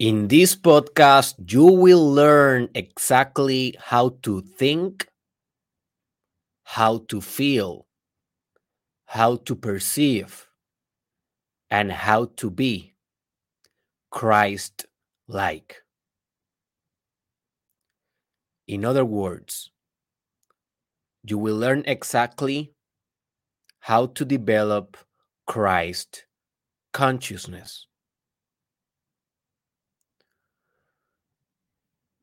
In this podcast, you will learn exactly how to think, how to feel, how to perceive, and how to be Christ like. In other words, you will learn exactly how to develop Christ consciousness.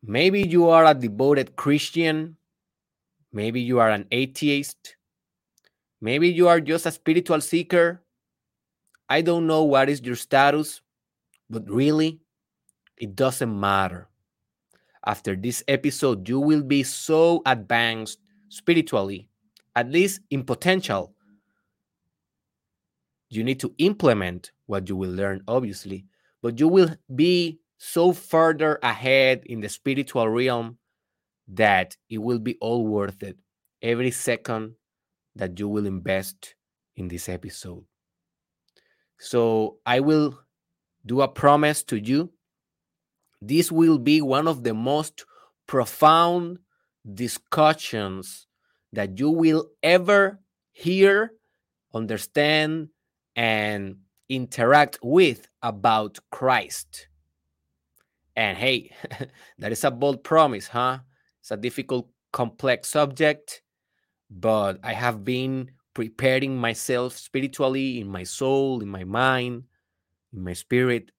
Maybe you are a devoted Christian. Maybe you are an atheist. Maybe you are just a spiritual seeker. I don't know what is your status, but really, it doesn't matter. After this episode, you will be so advanced spiritually, at least in potential. You need to implement what you will learn, obviously, but you will be so further ahead in the spiritual realm that it will be all worth it every second that you will invest in this episode. So I will do a promise to you. This will be one of the most profound discussions that you will ever hear, understand, and interact with about Christ. And hey, that is a bold promise, huh? It's a difficult, complex subject, but I have been preparing myself spiritually in my soul, in my mind, in my spirit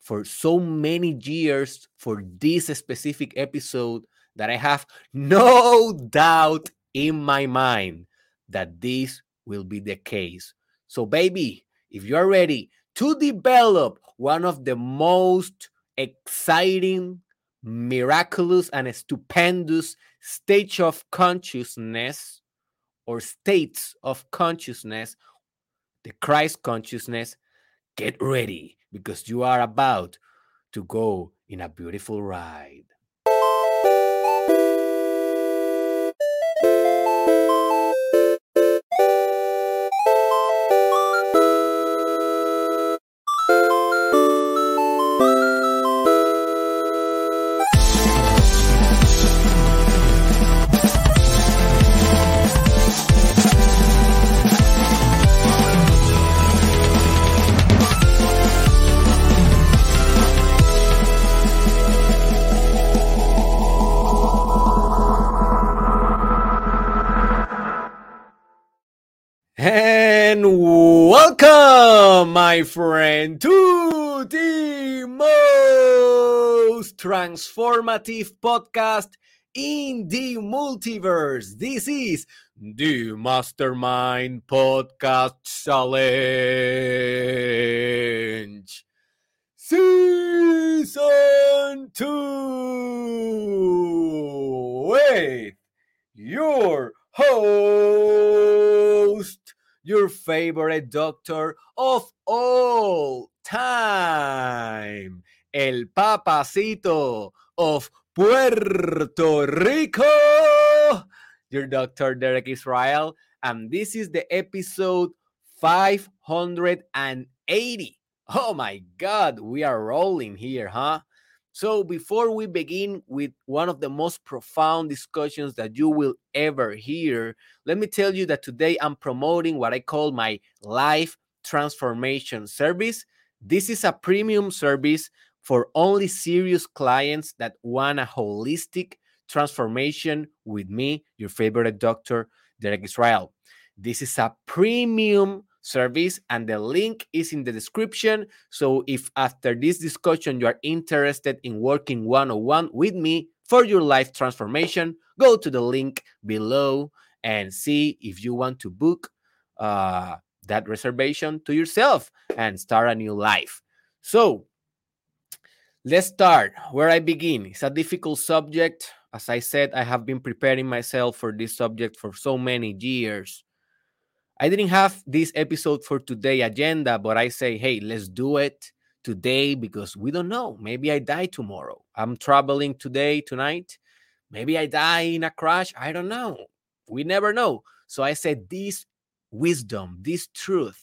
for so many years for this specific episode that I have no doubt in my mind that this will be the case. So, baby, if you're ready to develop one of the most exciting, miraculous, and stupendous stage of consciousness or states of consciousness, the Christ consciousness, get ready because you are about to go in a beautiful ride. My friend, to the most transformative podcast in the multiverse. This is the Mastermind Podcast Challenge. Season 2 with your host, your favorite doctor of all time, El Papacito of Puerto Rico, your doctor Derek Israel. And this is the episode 580. Oh my God, we are rolling here, huh? So, before we begin with one of the most profound discussions that you will ever hear, let me tell you that today I'm promoting what I call my life transformation service. This is a premium service for only serious clients that want a holistic transformation with me, your favorite doctor, Derek Israel. This is a premium service and the link is in the description. So if after this discussion you are interested in working one-on-one with me for your life transformation go to the link below and see if you want to book uh, that reservation to yourself and start a new life. So let's start. Where i begin? It's a difficult subject. As i said i have been preparing myself for this subject for so many years I didn't have this episode for today agenda, but I say, hey, let's do it today because we don't know. Maybe I die tomorrow. I'm traveling today, tonight. Maybe I die in a crash. I don't know. We never know. So I said, this wisdom, this truth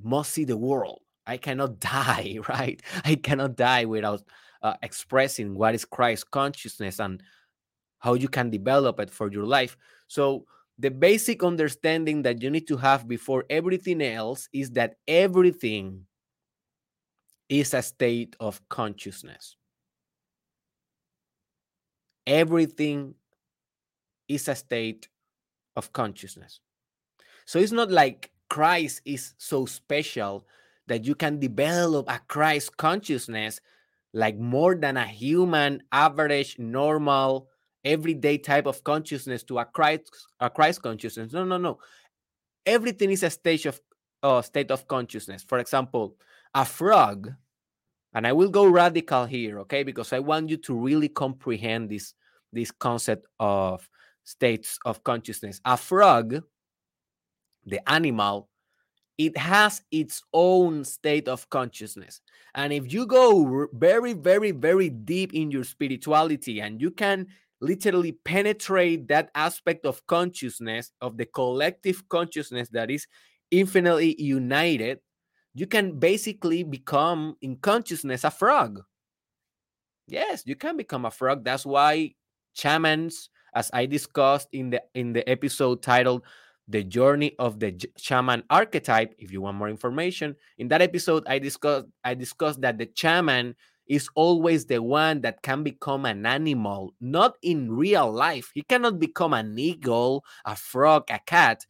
must see the world. I cannot die, right? I cannot die without uh, expressing what is Christ consciousness and how you can develop it for your life. So, the basic understanding that you need to have before everything else is that everything is a state of consciousness. Everything is a state of consciousness. So it's not like Christ is so special that you can develop a Christ consciousness like more than a human average normal everyday type of consciousness to a Christ a Christ consciousness. No, no, no. Everything is a stage of uh, state of consciousness. For example, a frog, and I will go radical here, okay, because I want you to really comprehend this this concept of states of consciousness. A frog, the animal, it has its own state of consciousness. And if you go very, very, very deep in your spirituality and you can literally penetrate that aspect of consciousness, of the collective consciousness that is infinitely united, you can basically become in consciousness a frog. Yes, you can become a frog. That's why shamans, as I discussed in the in the episode titled "The Journey of the Shaman Archetype," if you want more information, in that episode I discussed I discussed that the shaman is always the one that can become an animal, not in real life. He cannot become an eagle, a frog, a cat,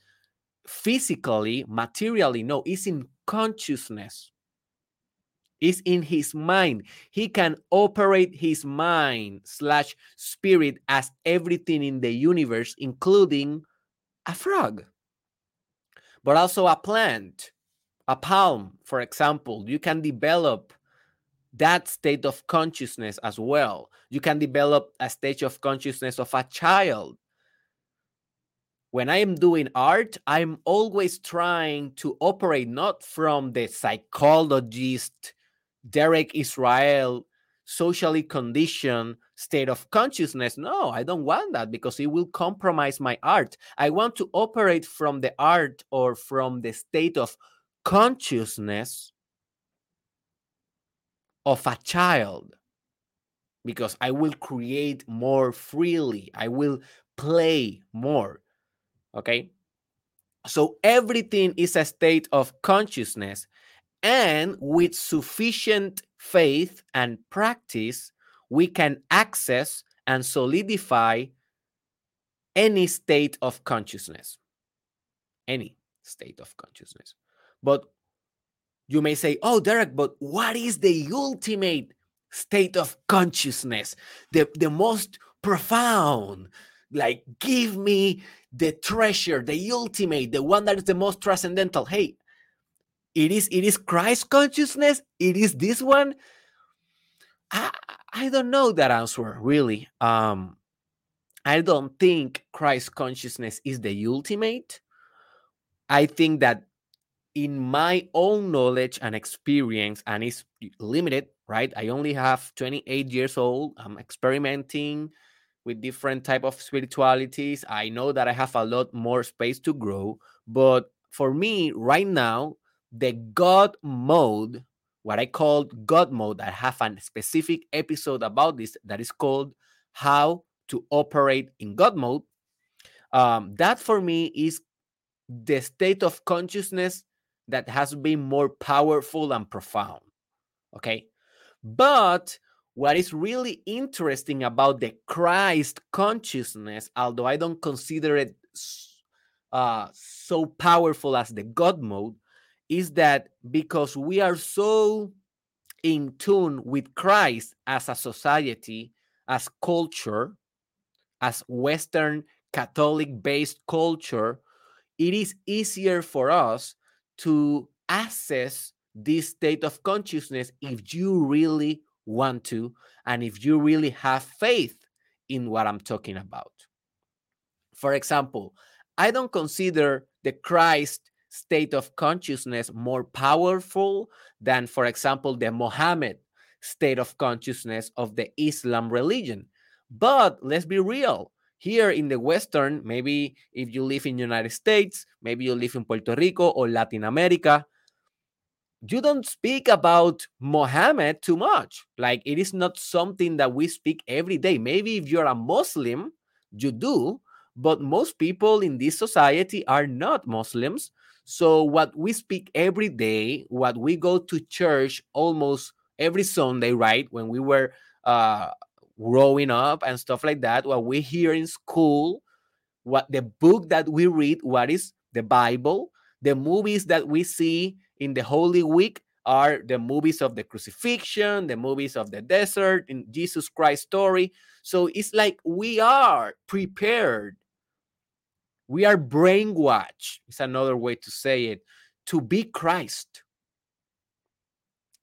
physically, materially. No, it's in consciousness. It's in his mind. He can operate his mind slash spirit as everything in the universe, including a frog, but also a plant, a palm, for example. You can develop that state of consciousness as well. You can develop a stage of consciousness of a child. When I am doing art, I'm always trying to operate not from the psychologist Derek Israel socially conditioned state of consciousness. No, I don't want that because it will compromise my art. I want to operate from the art or from the state of consciousness of a child because I will create more freely. I will play more. Okay. So everything is a state of consciousness. And with sufficient faith and practice, we can access and solidify any state of consciousness. Any state of consciousness. But you may say, oh, Derek, but what is the ultimate state of consciousness? The, the most profound. Like, give me the treasure, the ultimate, the one that is the most transcendental. Hey, it is it is Christ consciousness. It is this one. I I don't know that answer really. Um, I don't think Christ consciousness is the ultimate. I think that in my own knowledge and experience, and it's limited, right? I only have 28 years old. I'm experimenting with different type of spiritualities. I know that I have a lot more space to grow, but for me right now, the God mode, what I call God mode, I have a specific episode about this that is called How to Operate in God mode. Um, that for me is the state of consciousness that has been more powerful and profound. Okay. But what is really interesting about the Christ consciousness, although I don't consider it uh, so powerful as the God mode, is that because we are so in tune with Christ as a society, as culture, as Western Catholic based culture, it is easier for us to access this state of consciousness if you really want to and if you really have faith in what I'm talking about. For example, I don't consider the Christ state of consciousness more powerful than, for example, the Mohammed state of consciousness of the Islam religion. But let's be real here in the western maybe if you live in united states maybe you live in puerto rico or latin america you don't speak about Mohammed too much. Like it is not something that we speak every day. Maybe if you're a Muslim, you do, but most people in this society are not Muslims. So what we speak every day, what we go to church almost every Sunday, right? When we were uh, growing up and stuff like that, what we hear in school, what the book that we read, what is the Bible, the movies that we see in the Holy Week are the movies of the crucifixion, the movies of the desert, in Jesus Christ story. So it's like we are prepared. We are brainwashed, is another way to say it, to be Christ.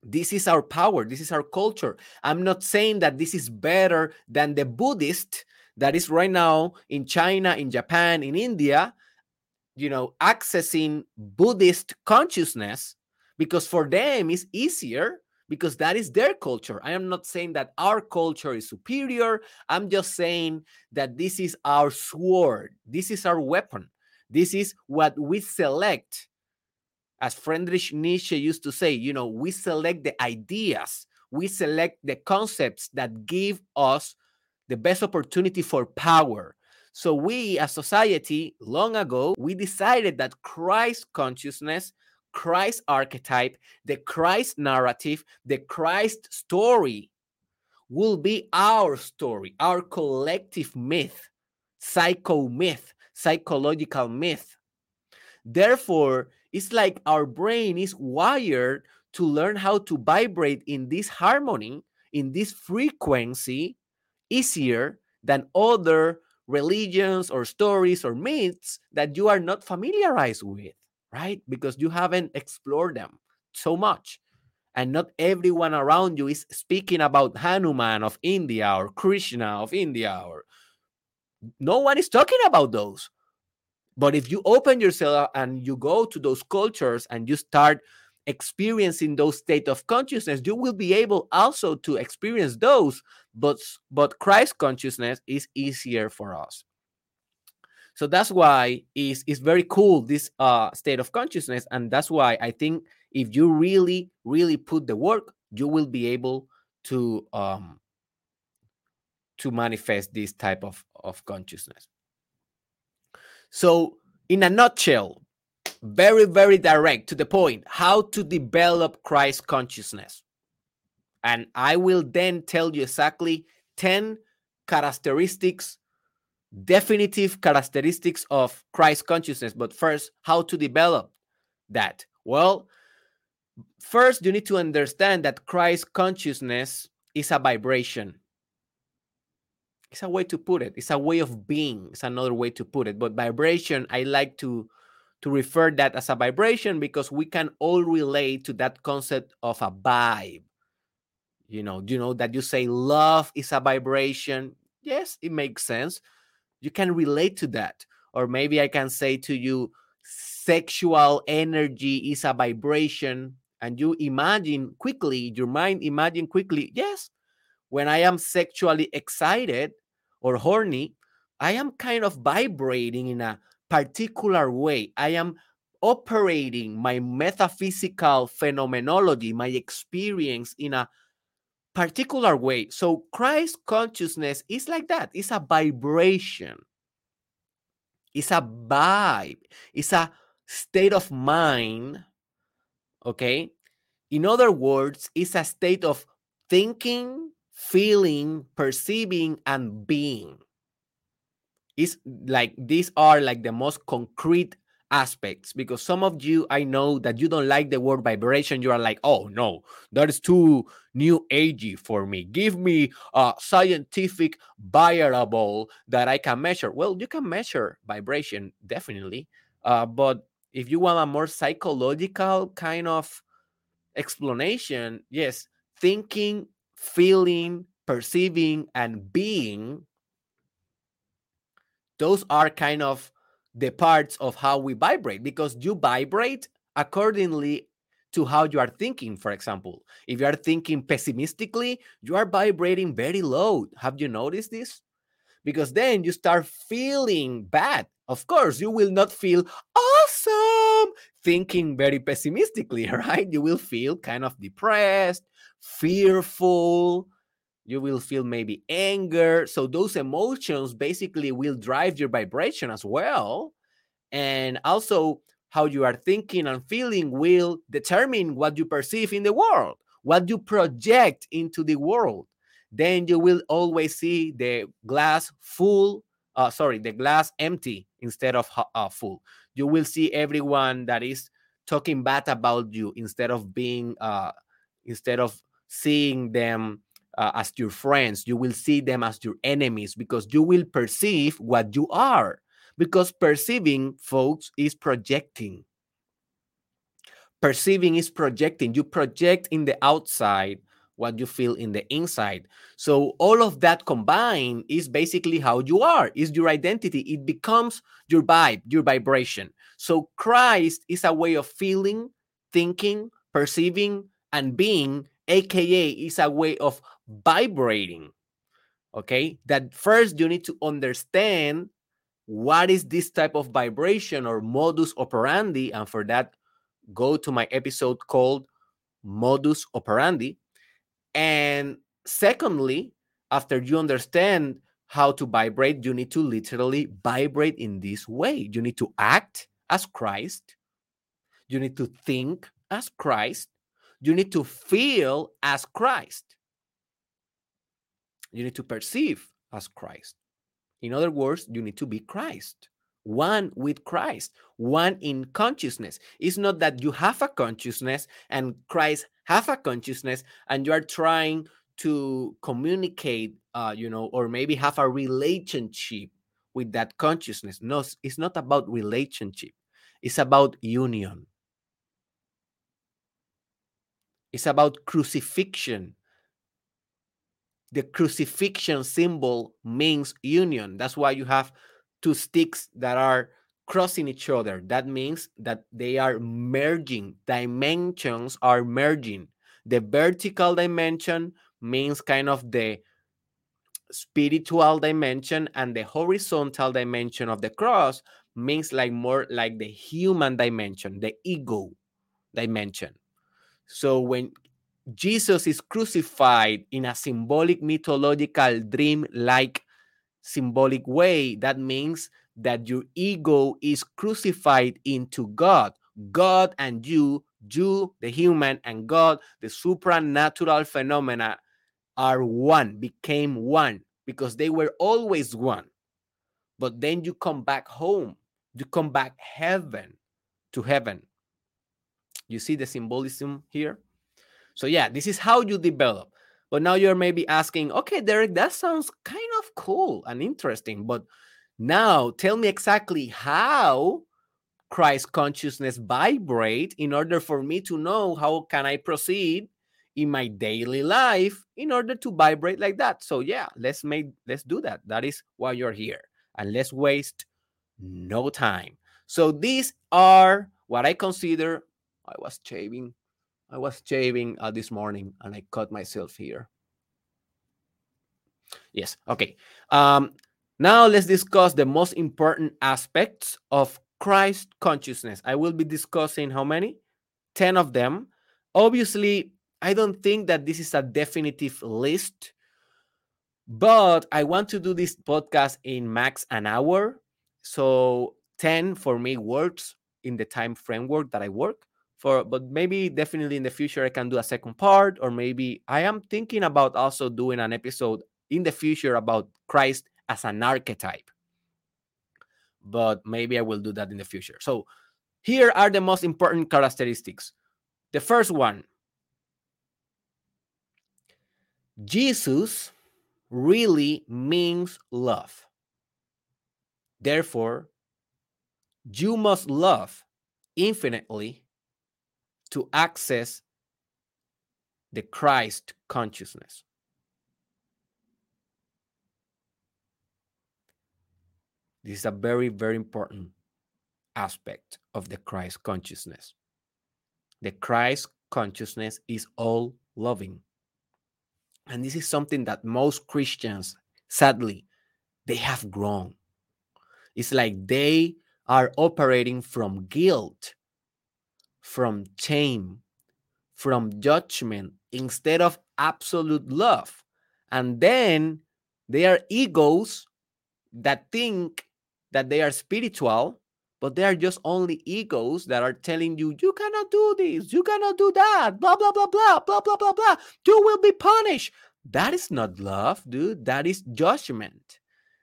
This is our power. This is our culture. I'm not saying that this is better than the Buddhist that is right now in China, in Japan, in India, you know, accessing Buddhist consciousness because for them it's easier because that is their culture. I am not saying that our culture is superior. I'm just saying that this is our sword. This is our weapon. This is what we select. As Friedrich Nietzsche used to say, you know, we select the ideas, we select the concepts that give us the best opportunity for power. So we as society long ago we decided that Christ consciousness, Christ archetype, the Christ narrative, the Christ story will be our story, our collective myth, psycho myth, psychological myth. Therefore, it's like our brain is wired to learn how to vibrate in this harmony, in this frequency, easier than other religions or stories or myths that you are not familiarized with, right? Because you haven't explored them so much. And not everyone around you is speaking about Hanuman of India or Krishna of India or no one is talking about those. But if you open yourself and you go to those cultures and you start experiencing those state of consciousness you will be able also to experience those but but christ consciousness is easier for us. So that's why is is very cool this uh state of consciousness and that's why i think if you really really put the work you will be able to um to manifest this type of of consciousness so in a nutshell very, very direct to the point how to develop Christ consciousness. And I will then tell you exactly 10 characteristics, definitive characteristics of Christ consciousness. But first, how to develop that? Well, first, you need to understand that Christ consciousness is a vibration. It's a way to put it. It's a way of being. It's another way to put it. But vibration, I like to to refer that as a vibration because we can all relate to that concept of a vibe. You know, you know that you say love is a vibration. Yes, it makes sense. You can relate to that. Or maybe I can say to you, sexual energy is a vibration. And you imagine quickly, your mind imagine quickly, yes, when I am sexually excited or horny, I am kind of vibrating in a particular way. I am operating my metaphysical phenomenology, my experience in a particular way. So Christ consciousness is like that. It's a vibration. It's a vibe. It's a state of mind. Okay. In other words, it's a state of thinking, feeling, perceiving, and being. Is like these are like the most concrete aspects because some of you I know that you don't like the word vibration. You are like oh no that is too new agey for me. Give me a scientific variable that I can measure. Well you can measure vibration definitely uh, but if you want a more psychological kind of explanation yes thinking feeling perceiving and being those are kind of the parts of how we vibrate because you vibrate accordingly to how you are thinking for example. If you are thinking pessimistically you are vibrating very low have you noticed this? Because then you start feeling bad. Of course, you will not feel awesome thinking very pessimistically, right? You will feel kind of depressed, fearful. You will feel maybe anger. So, those emotions basically will drive your vibration as well. And also, how you are thinking and feeling will determine what you perceive in the world, what you project into the world. Then you will always see the glass full, uh, sorry, the glass empty instead of uh, full. You will see everyone that is talking bad about you instead of being, uh, instead of seeing them uh, as your friends, you will see them as your enemies because you will perceive what you are because perceiving, folks, is projecting. Perceiving is projecting. You project in the outside what you feel in the inside. So all of that combined is basically how you are, is your identity. It becomes your vibe, your vibration. So Christ is a way of feeling, thinking, perceiving, and being, aka is a way of vibrating. Okay, that first you need to understand what is this type of vibration or modus operandi? And for that, go to my episode called Modus Operandi. And secondly, after you understand how to vibrate, you need to literally vibrate in this way. You need to act as Christ. You need to think as Christ. You need to feel as Christ. You need to perceive as Christ. In other words, you need to be Christ, one with Christ, one in consciousness. It's not that you have a consciousness and Christ have a consciousness and you are trying to communicate, uh, you know, or maybe have a relationship with that consciousness. No, it's not about relationship. It's about union. It's about crucifixion the crucifixion symbol means union. That's why you have two sticks that are crossing each other. That means that they are merging. Dimensions are merging. The vertical dimension means kind of the spiritual dimension, and the horizontal dimension of the cross means like more like the human dimension, the ego dimension. So when Jesus is crucified in a symbolic, mythological, dream like symbolic way, that means that your ego is crucified into God. God and you, you, the human, and God, the supernatural phenomena, are one, became one, because they were always one. But then you come back home, you come back heaven to heaven. You see the symbolism here? So yeah, this is how you develop. But now you're maybe asking, okay, Derek, that sounds kind of cool and interesting. But now tell me exactly how Christ consciousness vibrate in order for me to know how can I proceed in my daily life in order to vibrate like that. So yeah, let's make let's do that. That is why you're here. And let's waste no time. So these are what I consider I was shaving I was shaving uh, this morning and I cut myself here. Yes, okay. Um, now let's discuss the most important aspects of Christ consciousness. I will be discussing how many? 10 of them. Obviously, I don't think that this is a definitive list, but I want to do this podcast in max an hour. So 10 for me works in the time framework that I work for but maybe definitely in the future i can do a second part or maybe i am thinking about also doing an episode in the future about christ as an archetype. But maybe i will do that in the future. So here are the most important characteristics. The first one jesus really means love. Therefore you must love infinitely to access the Christ consciousness. This is a very, very important aspect of the Christ consciousness. The Christ consciousness is all loving. And this is something that most Christians, sadly, they have grown. It's like they are operating from guilt, from shame, from judgment instead of absolute love. And then they are egos that think that they are spiritual, but they are just only egos that are telling you, you cannot do this, you cannot do that, blah, blah, blah, blah, blah, blah, blah, blah. You will be punished. That is not love, dude. That is judgment.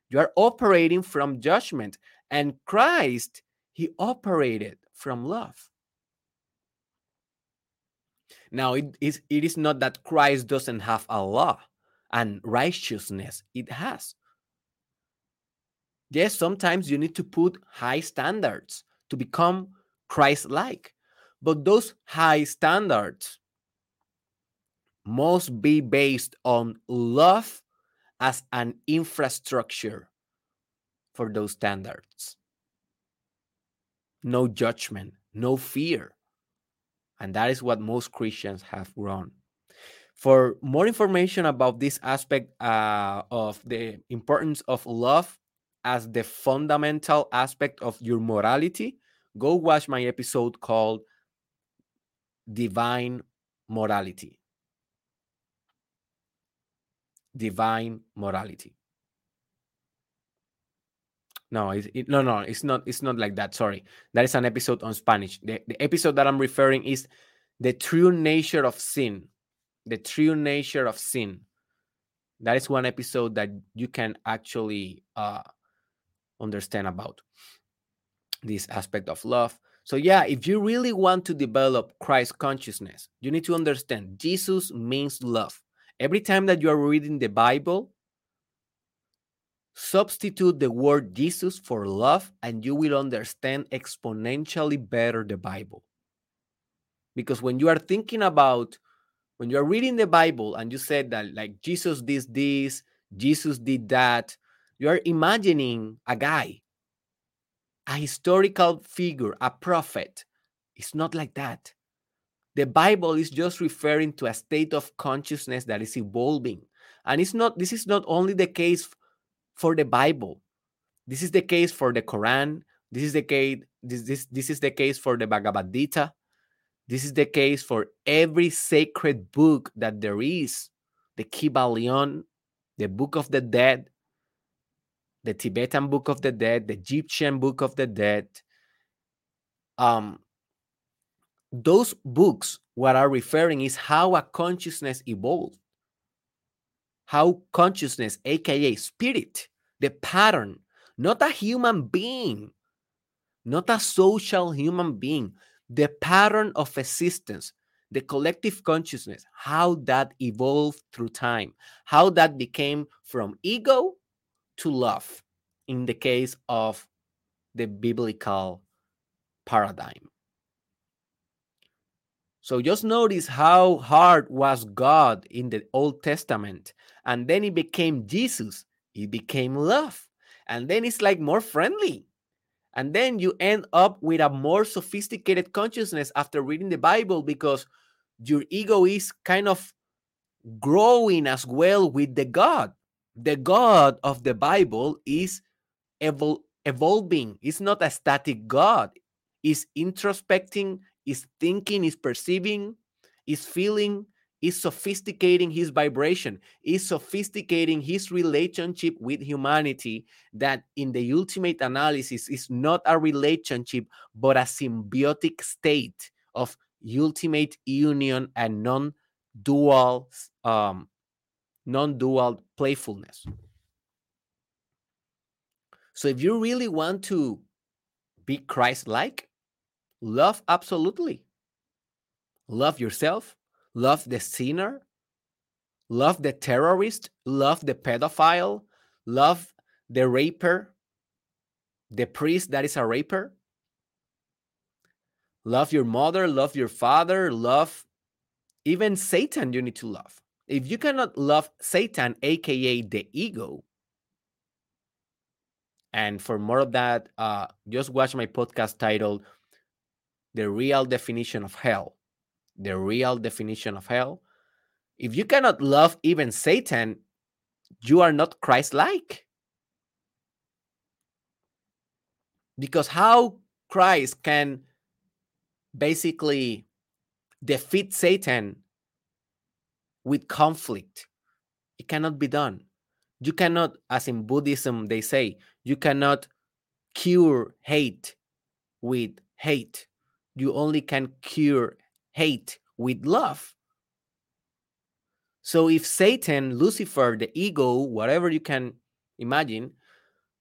You are operating from judgment. And Christ, he operated from love. Now, it is, it is not that Christ doesn't have a law and righteousness, it has. Yes, sometimes you need to put high standards to become Christ like, but those high standards must be based on love as an infrastructure for those standards. No judgment, no fear. And that is what most Christians have grown. For more information about this aspect uh, of the importance of love as the fundamental aspect of your morality, go watch my episode called Divine Morality. Divine Morality. No, it, no, no, it's not. It's not like that. Sorry, that is an episode on Spanish. The, the episode that I'm referring is the true nature of sin. The true nature of sin. That is one episode that you can actually uh, understand about this aspect of love. So, yeah, if you really want to develop Christ consciousness, you need to understand Jesus means love. Every time that you are reading the Bible, Substitute the word Jesus for love, and you will understand exponentially better the Bible. Because when you are thinking about, when you are reading the Bible and you said that, like, Jesus did this, Jesus did that, you are imagining a guy, a historical figure, a prophet. It's not like that. The Bible is just referring to a state of consciousness that is evolving. And it's not, this is not only the case for the Bible. This is the case for the Quran. This is the case. This, this, this is the case for the Bhagavad Gita. This is the case for every sacred book that there is. The Kybalion, the Book of the Dead, the Tibetan Book of the Dead, the Egyptian Book of the Dead. Um, those books, what are referring is how a consciousness evolved how consciousness, aka spirit, the pattern, not a human being, not a social human being, the pattern of existence, the collective consciousness, how that evolved through time, how that became from ego to love in the case of the biblical paradigm. So just notice how hard was God in the Old Testament. And then it became Jesus. It became love. And then it's like more friendly. And then you end up with a more sophisticated consciousness after reading the Bible because your ego is kind of growing as well with the God. The God of the Bible is evol- evolving. It's not a static God. It's introspecting, is thinking, is perceiving, is feeling, is sophisticating his vibration, is sophisticating his relationship with humanity. That in the ultimate analysis is not a relationship, but a symbiotic state of ultimate union and non dual um, non dual playfulness. So if you really want to be Christ like, Love absolutely. Love yourself, love the sinner, love the terrorist, love the pedophile, love the raper, the priest that is a raper. Love your mother, love your father, love even Satan, you need to love. If you cannot love Satan, aka the ego, and for more of that, uh, just watch my podcast titled the real definition of hell. The real definition of hell. If you cannot love even Satan, you are not Christ like. Because how Christ can basically defeat Satan with conflict, it cannot be done. You cannot, as in Buddhism, they say, you cannot cure hate with hate. You only can cure hate with love. So if Satan, Lucifer, the ego, whatever you can imagine,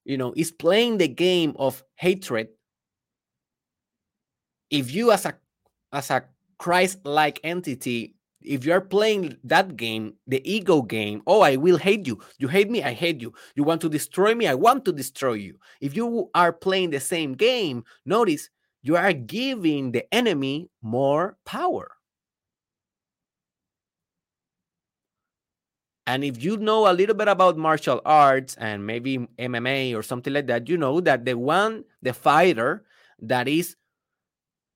you know, is playing the game of hatred, if you as a as a Christ-like entity if you're playing that game, the ego game, oh, I will hate you. You hate me, I hate you. You want to destroy me, I want to destroy you. If you are playing the same game, notice you are giving the enemy more power. And if you know a little bit about martial arts and maybe MMA or something like that, you know that the one, the fighter that is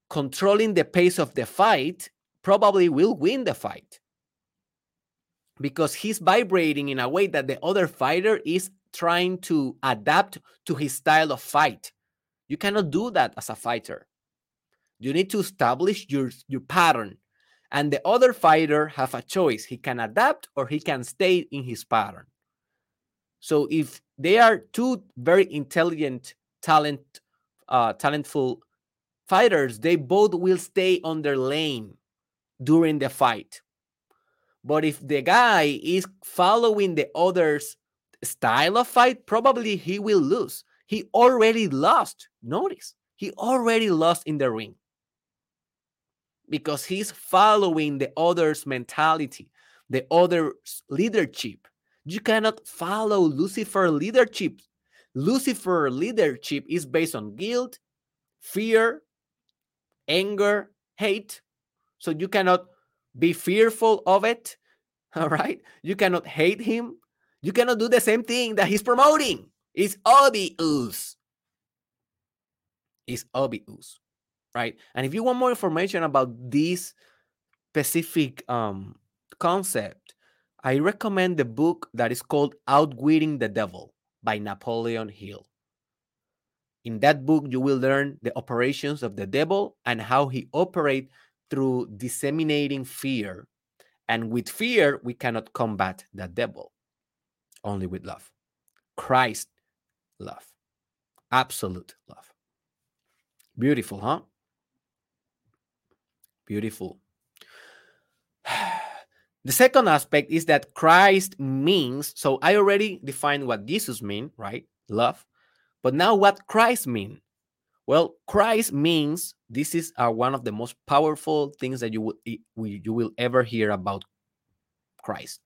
controlling the pace of the fight probably will win the fight because he's vibrating in a way that the other fighter is trying to adapt to his style of fight. You cannot do that as a fighter. You need to establish your, your pattern. And the other fighter have a choice. He can adapt or he can stay in his pattern. So if they are two very intelligent, talent, uh, talentful fighters, they both will stay on their lane during the fight. But if the guy is following the other's style of fight, probably he will lose. He already lost. Notice, he already lost in the ring because he's following the other's mentality, the other's leadership. You cannot follow Lucifer leadership. Lucifer leadership is based on guilt, fear, anger, hate, so you cannot be fearful of it. All right. You cannot hate him. You cannot do the same thing that he's promoting. It's obvious. It's obvious. Right. And if you want more information about this specific um, concept, I recommend the book that is called Outwitting the Devil by Napoleon Hill. In that book, you will learn the operations of the devil and how he operates through disseminating fear. And with fear, we cannot combat the devil, only with love. Christ love, absolute love. Beautiful, huh? Beautiful. The second aspect is that Christ means, so I already defined what Jesus mean, right? Love. But now what Christ mean? Well, Christ means this is uh, one of the most powerful things that you will you will ever hear about Christ.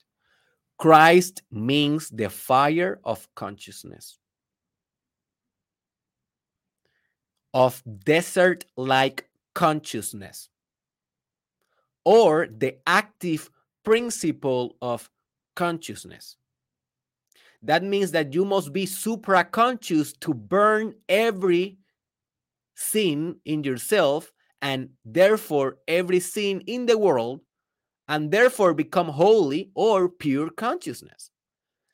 Christ means the fire of consciousness. Of desert like consciousness, or the active principle of consciousness. That means that you must be supra conscious to burn every sin in yourself and therefore every sin in the world and therefore become holy or pure consciousness.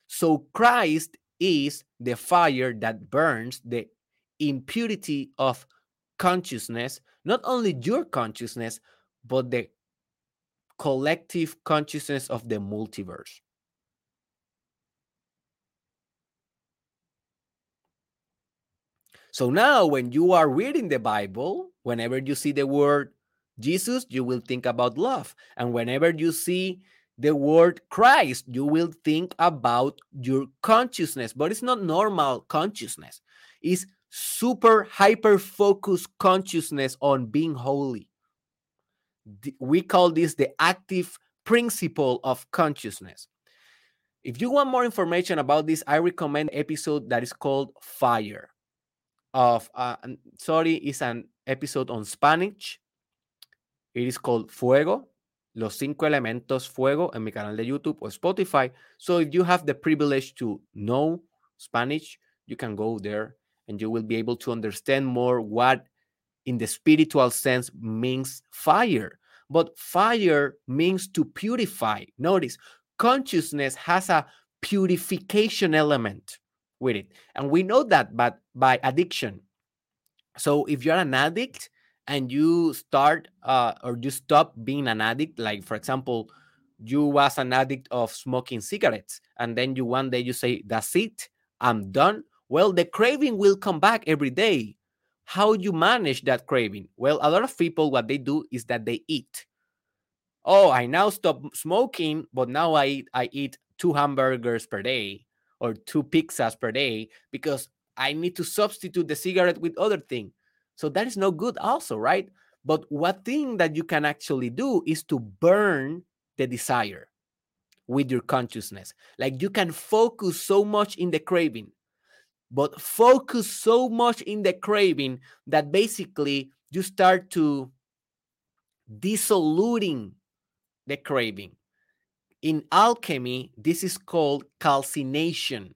So Christ is the fire that burns the impurity of consciousness, not only your consciousness, but the collective consciousness of the multiverse. So now, when you are reading the Bible, whenever you see the word Jesus, you will think about love. And whenever you see the word Christ, you will think about your consciousness, but it's not normal consciousness, it's super hyper focused consciousness on being holy. We call this the active principle of consciousness. If you want more information about this, I recommend episode that is called Fire of uh, sorry is an episode on Spanish. It is called Fuego, Los Cinco Elementos Fuego en mi canal de YouTube or Spotify. So if you have the privilege to know Spanish, you can go there and you will be able to understand more what in the spiritual sense means fire. But fire means to purify. Notice consciousness has a purification element with it. And we know that but by addiction. So if you're an addict and you start uh, or you stop being an addict, like for example, you was an addict of smoking cigarettes, and then you one day you say, "That's it, I'm done." Well, the craving will come back every day. How you manage that craving? Well, a lot of people what they do is that they eat. Oh, I now stop smoking, but now I eat, I eat two hamburgers per day or two pizzas per day because I need to substitute the cigarette with other thing. So that is no good also, right? But one thing that you can actually do is to burn the desire with your consciousness. Like you can focus so much in the craving, but focus so much in the craving that basically you start to dissoluting the craving. In alchemy, this is called calcination.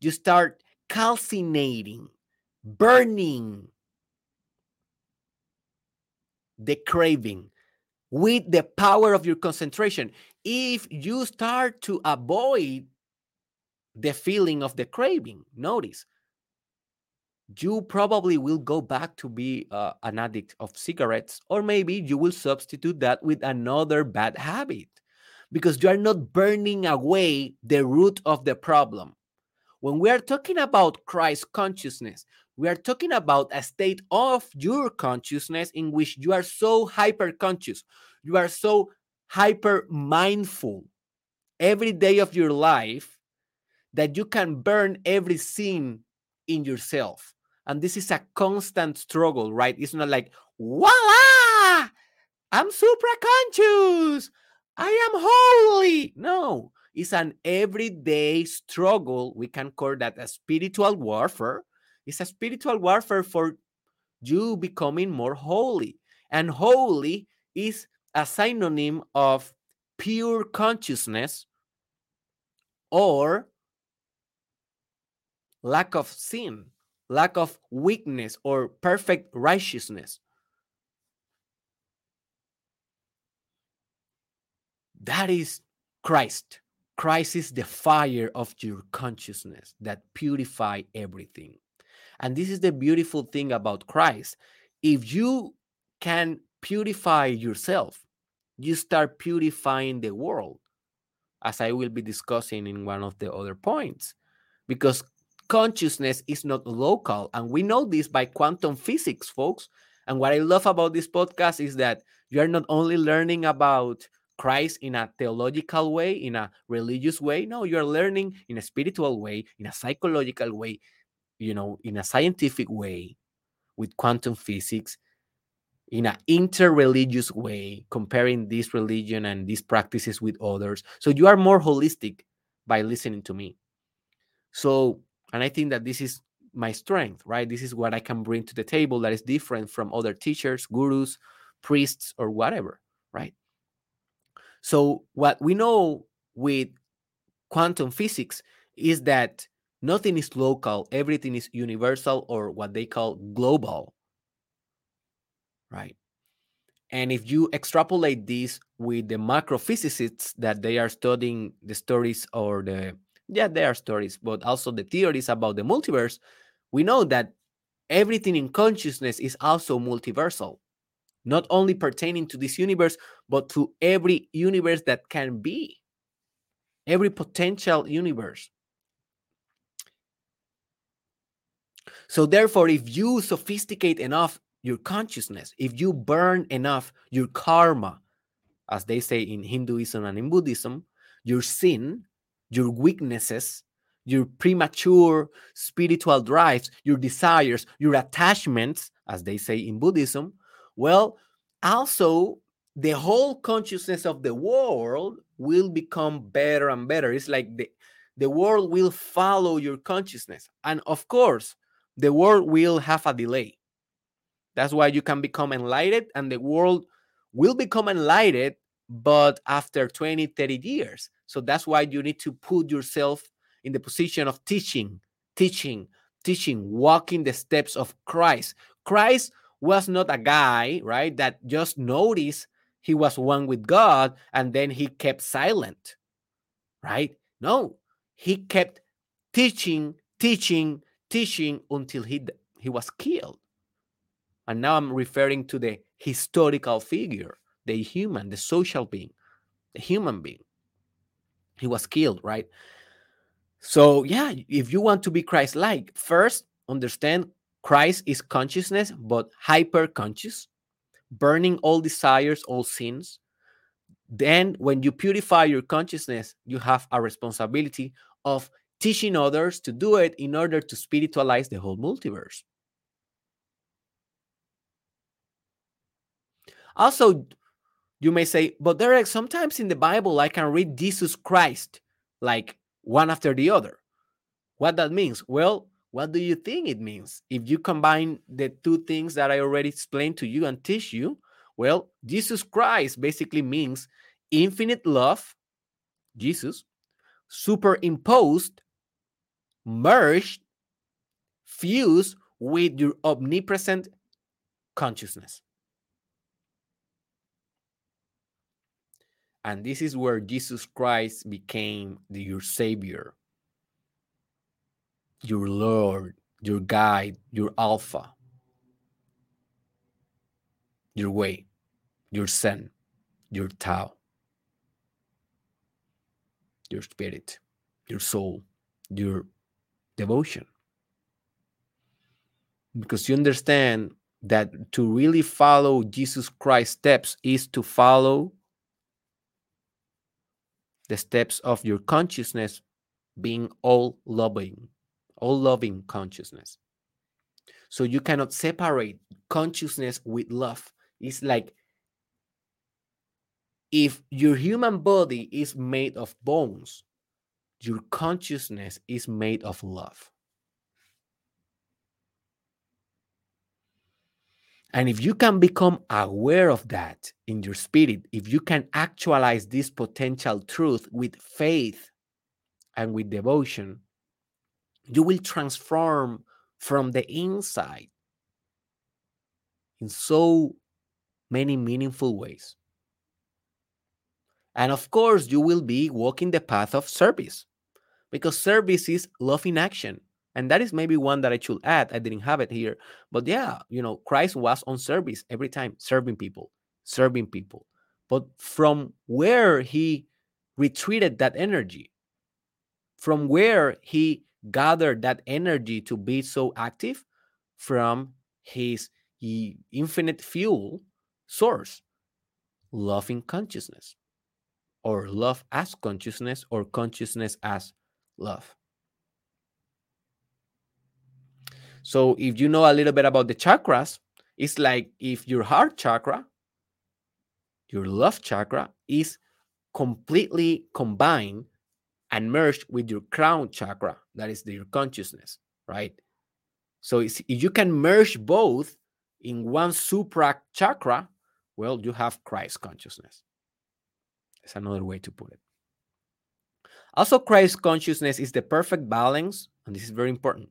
You start calcinating, burning the craving with the power of your concentration. If you start to avoid the feeling of the craving, notice you probably will go back to be uh, an addict of cigarettes, or maybe you will substitute that with another bad habit because you are not burning away the root of the problem. When we are talking about Christ consciousness, we are talking about a state of your consciousness in which you are so hyper conscious, you are so hyper mindful every day of your life that you can burn every sin in yourself. And this is a constant struggle, right? It's not like, voila, I'm super conscious. I am holy. No, it's an everyday struggle. We can call that a spiritual warfare. It's a spiritual warfare for you becoming more holy. And holy is a synonym of pure consciousness or lack of sin, lack of weakness, or perfect righteousness. That is Christ. Christ is the fire of your consciousness that purify everything. And this is the beautiful thing about Christ. If you can purify yourself, you start purifying the world, as I will be discussing in one of the other points. Because consciousness is not local. And we know this by quantum physics, folks. And what I love about this podcast is that you are not only learning about Christ in a theological way, in a religious way. No, you're learning in a spiritual way, in a psychological way, you know, in a scientific way with quantum physics, in an interreligious way, comparing this religion and these practices with others. So you are more holistic by listening to me. So, and I think that this is my strength, right? This is what I can bring to the table that is different from other teachers, gurus, priests, or whatever, right? So, what we know with quantum physics is that nothing is local, everything is universal or what they call global. Right. And if you extrapolate this with the macrophysicists that they are studying the stories or the, yeah, there are stories, but also the theories about the multiverse, we know that everything in consciousness is also multiversal not only pertaining to this universe, but to every universe that can be, every potential universe. So, therefore, if you sophisticate enough your consciousness, if you burn enough your karma, as they say in Hinduism and in Buddhism, your sin, your weaknesses, your premature spiritual drives, your desires, your attachments, as they say in Buddhism, well, also, the whole consciousness of the world will become better and better. It's like the, the world will follow your consciousness. And of course, the world will have a delay. That's why you can become enlightened, and the world will become enlightened, but after 20, 30 years. So that's why you need to put yourself in the position of teaching, teaching, teaching, walking the steps of Christ. Christ was not a guy, right, that just noticed he was one with God and then he kept silent, right? No, he kept teaching, teaching, teaching until he he was killed, And now I'm referring to the historical figure, the human, the social being, the human being. He was killed, right? So, yeah, if you want to be Christ like, first understand Christ is consciousness, but hyper conscious, burning all desires, all sins. Then, when you purify your consciousness, you have a responsibility of teaching others to do it in order to spiritualize the whole multiverse. Also, you may say, but there are sometimes in the Bible I can read Jesus Christ like one after the other. What that means? Well, what do you think it means? If you combine the two things that I already explained to you and teach you, well, Jesus Christ basically means infinite love, Jesus, superimposed, merged, fused with your omnipresent consciousness. And this is where Jesus Christ became the, your Savior, your Lord, your guide, your Alpha, your way, your Son, your Tao, your spirit, your soul, your devotion. Because you understand that to really follow Jesus Christ's steps is to follow the steps of your consciousness being all loving, all loving consciousness. So you cannot separate consciousness with love. It's like if your human body is made of bones, your consciousness is made of love. And if you can become aware of that in your spirit, if you can actualize this potential truth with faith and with devotion, you will transform from the inside in so many meaningful ways. And of course, you will be walking the path of service because service is love in action. And that is maybe one that I should add. I didn't have it here. But yeah, you know, Christ was on service every time, serving people, serving people. But from where he retreated that energy, from where he gathered that energy to be so active, from his infinite fuel source, loving consciousness, or love as consciousness, or consciousness as love. So if you know a little bit about the chakras, it's like if your heart chakra, your love chakra is completely combined and merged with your crown chakra, that is your consciousness, right? So if you can merge both in one supra chakra, well, you have Christ consciousness. It's another way to put it. Also, Christ consciousness is the perfect balance, and this is very important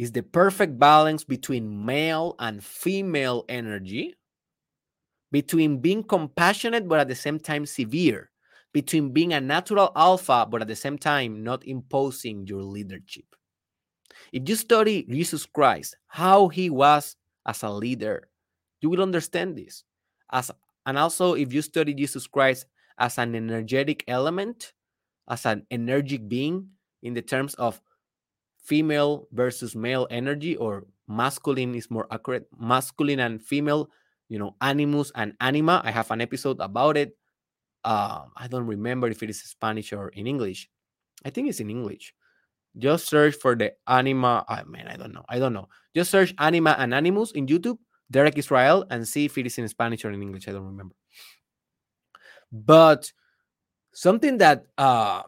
is the perfect balance between male and female energy, between being compassionate but at the same time severe, between being a natural alpha but at the same time not imposing your leadership. If you study Jesus Christ, how he was as a leader, you will understand this. As and also if you study Jesus Christ as an energetic element, as an energetic being in the terms of female versus male energy or masculine is more accurate. Masculine and female you know animus and anima. I have an episode about it. Uh, i don't remember if it is spanish or in english. I think it's in english. Just search for the anima i mean i don't know i don't know. Just search anima and animus in youtube derek israel and see if it is in spanish or in english. I don't remember. But something that uh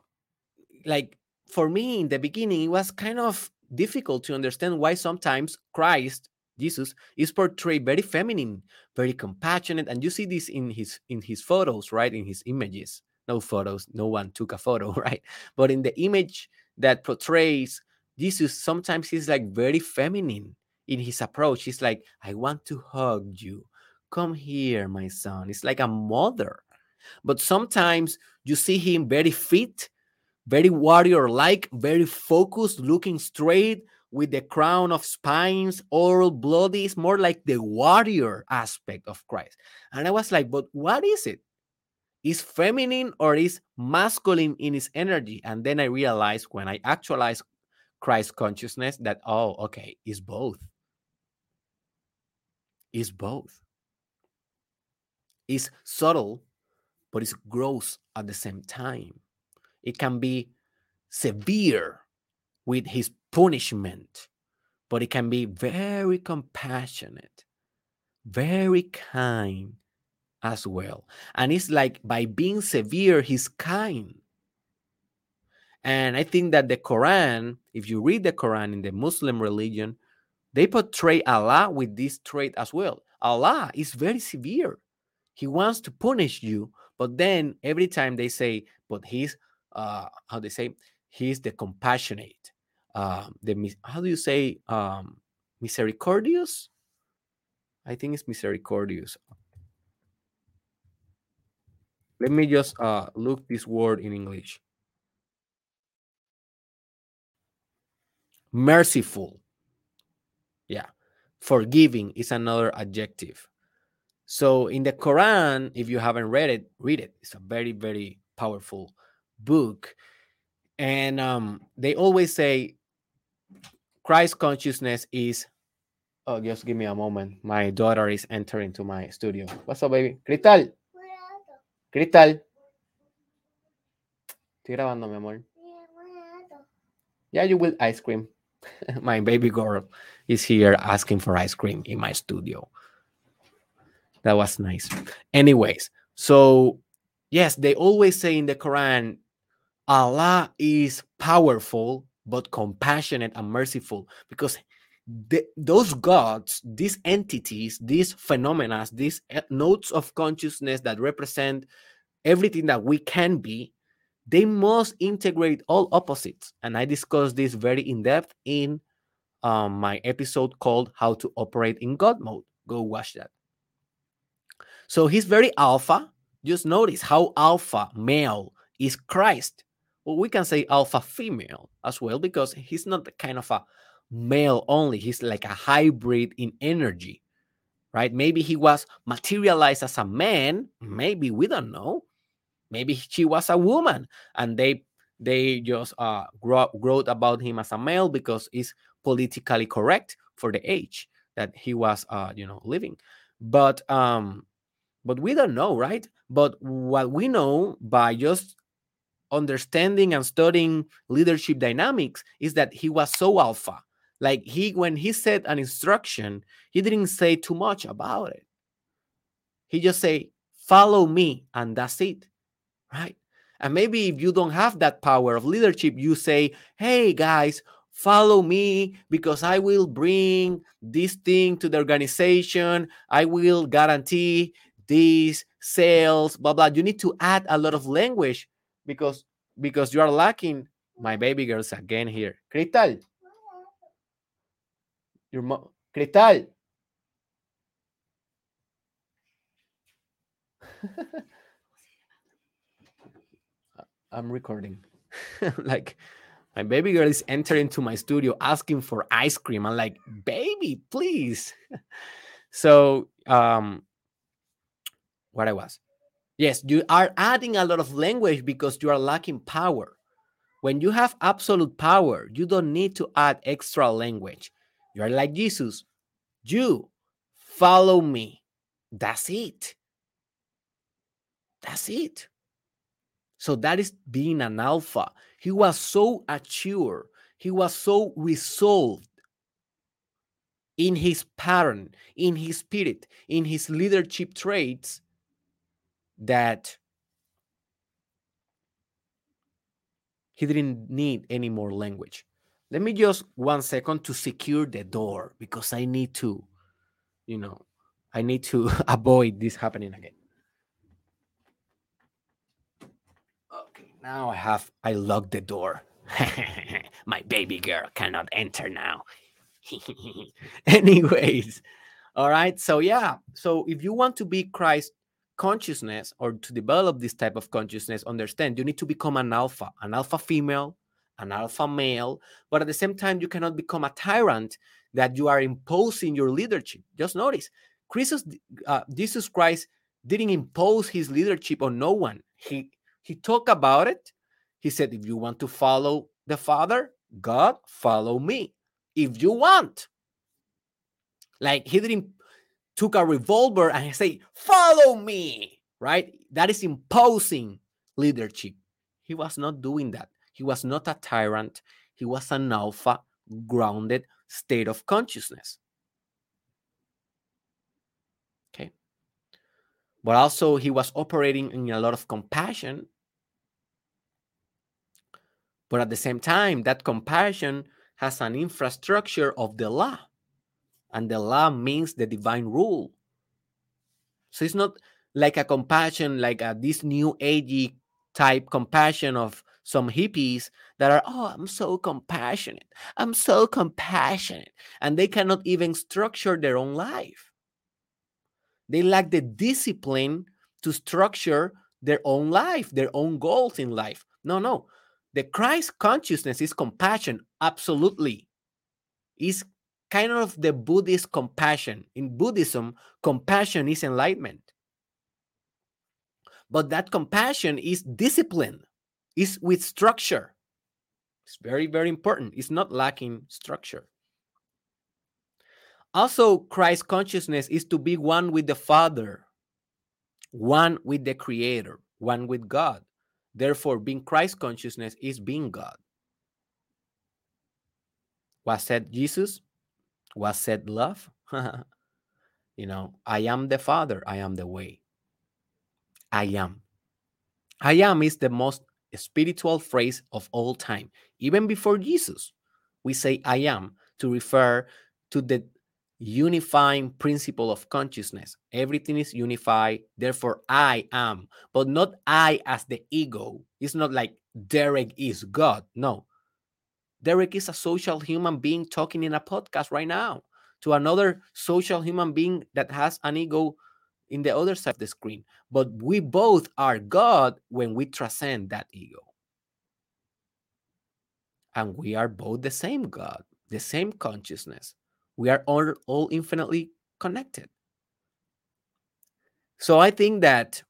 like for me in the beginning, it was kind of difficult to understand why sometimes Christ, Jesus, is portrayed very feminine, very compassionate, and you see this in his in his photos, right? In his images. No photos, no one took a photo, right? But in the image that portrays Jesus, sometimes he's like very feminine in his approach. He's like, I want to hug you. Come here, my son. It's like a mother. But sometimes you see him very fit, very warrior like, very focused, looking straight, with the crown of spines, all bloody. It's more like the warrior aspect of Christ. And I was like, but what is it? Is feminine or is masculine in its energy? And then I realized when I actualized Christ consciousness that, oh, okay, it's both. It's both. It's subtle, but it's gross at the same time. It can be severe with his punishment, but it can be very compassionate, very kind as well. And it's like by being severe, he's kind. And I think that the Quran, if you read the Quran in the Muslim religion, they portray Allah with this trait as well. Allah is very severe. He wants to punish you, but then every time they say, but he's uh how they say, he's the compassionate. Uh, the how do you say um misericordious? I think it's misericordious. Let me just uh look this word in English. Merciful. Yeah. Forgiving is another adjective. So in the Quran, if you haven't read it, read it. It's a very, very powerful book. And um, they always say Christ consciousness is. Oh, just give me a moment. My daughter is entering to my studio. What's up, baby? Cristal. Cristal. Estoy grabando, mi amor. Yeah, you will ice cream. my baby girl is here asking for ice cream in my studio. That was nice. Anyways, so yes, they always say in the Quran, Allah is powerful, but compassionate and merciful because the, those gods, these entities, these phenomena, these notes of consciousness that represent everything that we can be, they must integrate all opposites. And I discussed this very in depth in um, my episode called How to Operate in God Mode. Go watch that. So he's very alpha. Just notice how alpha male is Christ. Well, we can say alpha female as well because he's not the kind of a male only. He's like a hybrid in energy, right? Maybe he was materialized as a man. Maybe we don't know. Maybe she was a woman, and they they just uh wrote about him as a male because it's politically correct for the age that he was uh you know living. But um, but we don't know, right? But what we know by just understanding and studying leadership dynamics is that he was so alpha. Like he, when he said an instruction, he didn't say too much about it. He just say, "Follow me," and that's it, right? And maybe if you don't have that power of leadership, you say, "Hey guys, follow me because I will bring this thing to the organization. I will guarantee these sales, blah blah." You need to add a lot of language because because you are lacking my baby girls again here. Cristal. Your mom Cristal. I'm recording. like my baby girl is entering to my studio asking for ice cream. I'm like, baby, please. so um what I was. Yes, you are adding a lot of language because you are lacking power. When you have absolute power, you don't need to add extra language. You are like Jesus. You follow me. That's it. That's it. So that is being an alpha. He was so assured, he was so resolved in his pattern, in his spirit, in his leadership traits that he didn't need any more language. Let me just one second to secure the door because I need to, you know, I need to avoid this happening again. Okay, now I have, I locked the door. My baby girl cannot enter now. Anyways, all right. So, yeah. So, if you want to be Christ consciousness or to develop this type of consciousness, understand you need to become an alpha, an alpha female, an alpha male, but at the same time, you cannot become a tyrant that you are imposing your leadership. Just notice, Jesus, uh, Jesus Christ didn't impose his leadership on no one. He he talked about it. He said, if you want to follow the Father, God, follow me. If you want. Like he didn't took a revolver and say, follow me, right? That is imposing leadership. He was not doing that. He was not a tyrant. He was an alpha, grounded state of consciousness. Okay. But also, he was operating in a lot of compassion. But at the same time, that compassion has an infrastructure of the law. And the law means the divine rule. So it's not like a compassion, like a, this new agey type compassion of some hippies that are, oh, I'm so compassionate. I'm so compassionate. And they cannot even structure their own life. They lack the discipline to structure their own life, their own goals in life. No, no. The Christ consciousness is compassion, absolutely. Is kind of the Buddhist compassion. In Buddhism, compassion is enlightenment. But that compassion is discipline, is with structure. It's very, very important. It's not lacking structure. Also, Christ consciousness is to be one with the Father, one with the Creator, one with God. Therefore, being Christ consciousness is being God. What said Jesus? What said love? you know, I am the Father, I am the way. I am. I am is the most spiritual phrase of all time. Even before Jesus, we say I am to refer to the unifying principle of consciousness. Everything is unified, therefore I am, but not I as the ego. It's not like Derek is God. No. Derek is a social human being talking in a podcast right now to another social human being that has an ego in the other side of the screen. But we both are God when we transcend that ego. And we are both the same God, the same consciousness. We are all, all infinitely connected. So I think that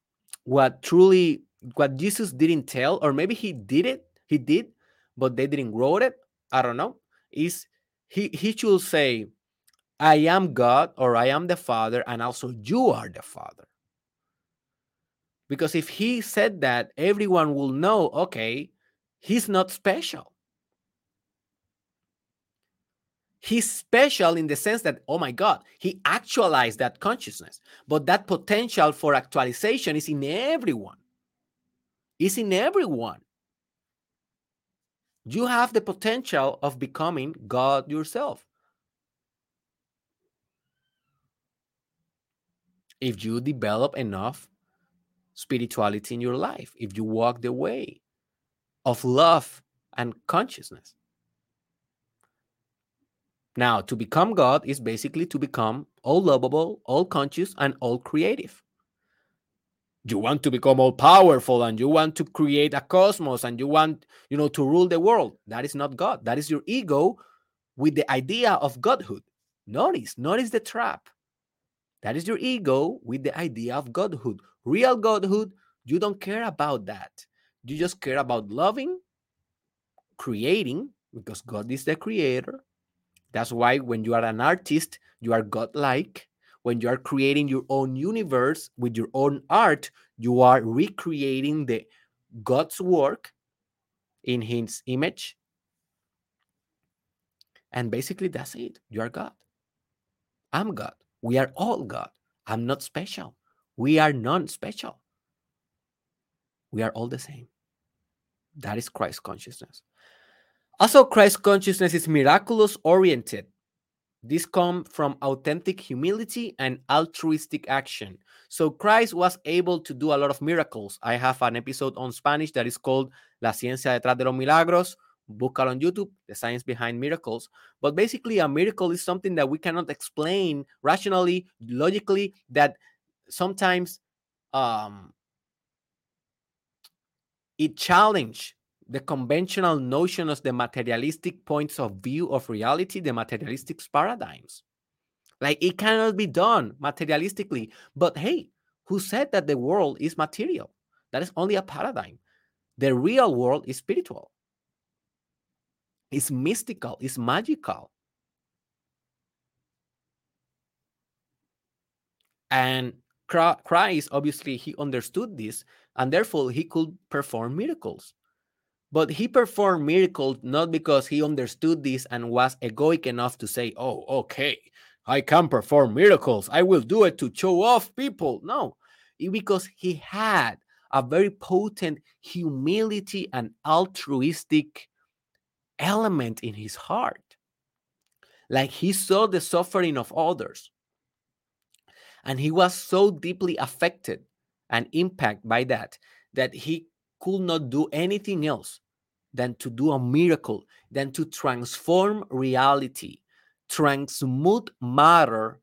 what truly, what Jesus didn't tell, or maybe he did it, he did, but they didn't wrote it. I don't know. Is he he should say, I am God or I am the Father, and also you are the Father. Because if he said that, everyone will know, okay, he's not special. He's special in the sense that, oh my God, he actualized that consciousness. But that potential for actualization is in everyone. It's in everyone. You have the potential of becoming God yourself. if you develop enough spirituality in your life, if you walk the way of love and consciousness. Now, to become God is basically to become all lovable, all conscious, and all creative. You want to become all powerful and you want to create a cosmos and you want, you know, to rule the world. That is not God. That is your ego with the idea of godhood. Notice, notice the trap. That is your ego with the idea of godhood. Real godhood, you don't care about that. You just care about loving, creating, because God is the creator. That's why when you are an artist, you are godlike. When you are creating your own universe with your own art, you are recreating the God's work in his image. And basically, that's it. You are God. I'm God. We are all God. I'm not special. We are non special. We are all the same. That is Christ consciousness. Also, Christ consciousness is miraculous oriented. This comes from authentic humility and altruistic action. So Christ was able to do a lot of miracles. I have an episode on Spanish that is called La Ciencia detrás de los milagros, book out on YouTube, The Science Behind Miracles. But basically, a miracle is something that we cannot explain rationally, logically, that sometimes um, it challenge the conventional notion of the materialistic points of view of reality, the materialistic paradigms. Like it cannot be done materialistically. But hey, who said that the world is material? That is only a paradigm. The real world is spiritual, it's mystical, it's magical. And Christ, obviously, he understood this, and therefore he could perform miracles. But he performed miracles not because he understood this and was egoic enough to say, Oh, okay, I can perform miracles. I will do it to show off people. No, because he had a very potent humility and altruistic element in his heart. Like he saw the suffering of others. And he was so deeply affected and impacted by that that he could not do anything else than to do a miracle, than to transform reality, transmute matter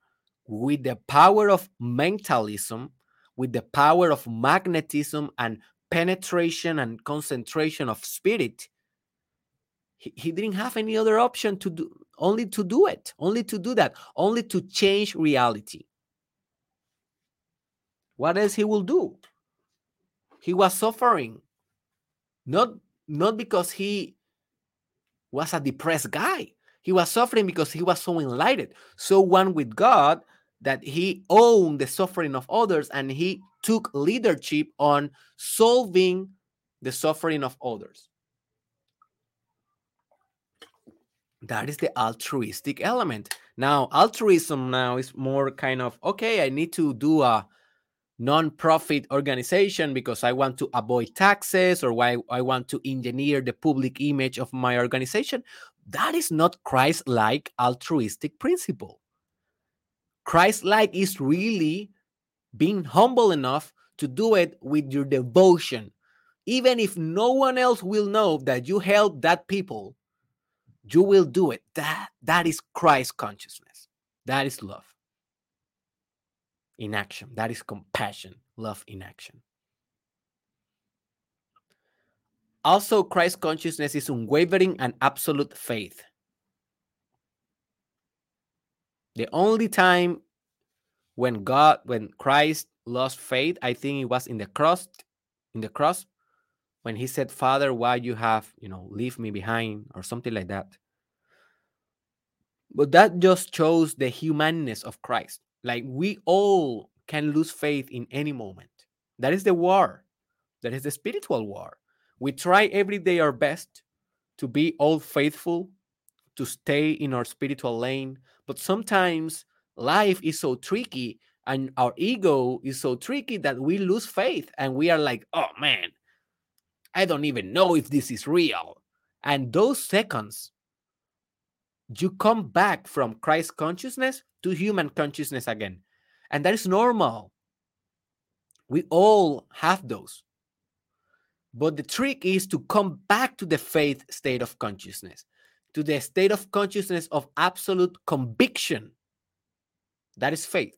with the power of mentalism, with the power of magnetism and penetration and concentration of spirit. He, he didn't have any other option to do, only to do it, only to do that, only to change reality. What else he will do? He was suffering, not not because he was a depressed guy. He was suffering because he was so enlightened, so one with God that he owned the suffering of others and he took leadership on solving the suffering of others. That is the altruistic element. Now, altruism now is more kind of okay, I need to do a non-profit organization because I want to avoid taxes or why I want to engineer the public image of my organization. That is not Christ-like altruistic principle. Christ-like is really being humble enough to do it with your devotion. Even if no one else will know that you help that people, you will do it. That that is Christ consciousness. That is love in action. That is compassion, love in action. Also, Christ consciousness is unwavering and absolute faith. The only time when God, when Christ lost faith, I think it was in the cross, in the cross, when he said, Father, why you have, you know, leave me behind or something like that. But that just shows the humanness of Christ. Like we all can lose faith in any moment. That is the war. That is the spiritual war. We try every day our best to be all faithful, to stay in our spiritual lane, but sometimes life is so tricky and our ego is so tricky that we lose faith and we are like, oh man, I don't even know if this is real. And those seconds, you come back from Christ consciousness to human consciousness again. And that is normal. We all have those. But the trick is to come back to the faith state of consciousness, to the state of consciousness of absolute conviction. That is faith.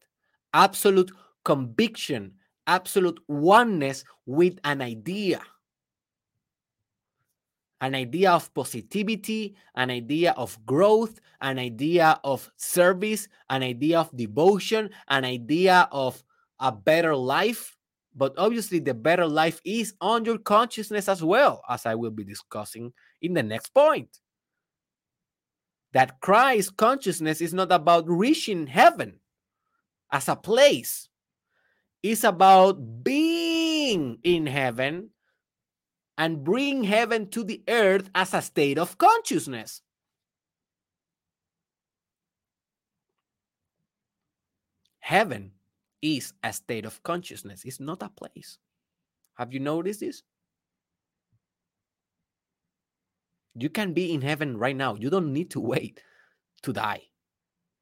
Absolute conviction, absolute oneness with an idea an idea of positivity, an idea of growth, an idea of service, an idea of devotion, an idea of a better life. But obviously, the better life is on your consciousness as well, as I will be discussing in the next point. That Christ consciousness is not about reaching heaven as a place, it's about being in heaven and bring heaven to the earth as a state of consciousness. Heaven is a state of consciousness, it's not a place. Have you noticed this? You can be in heaven right now. You don't need to wait to die.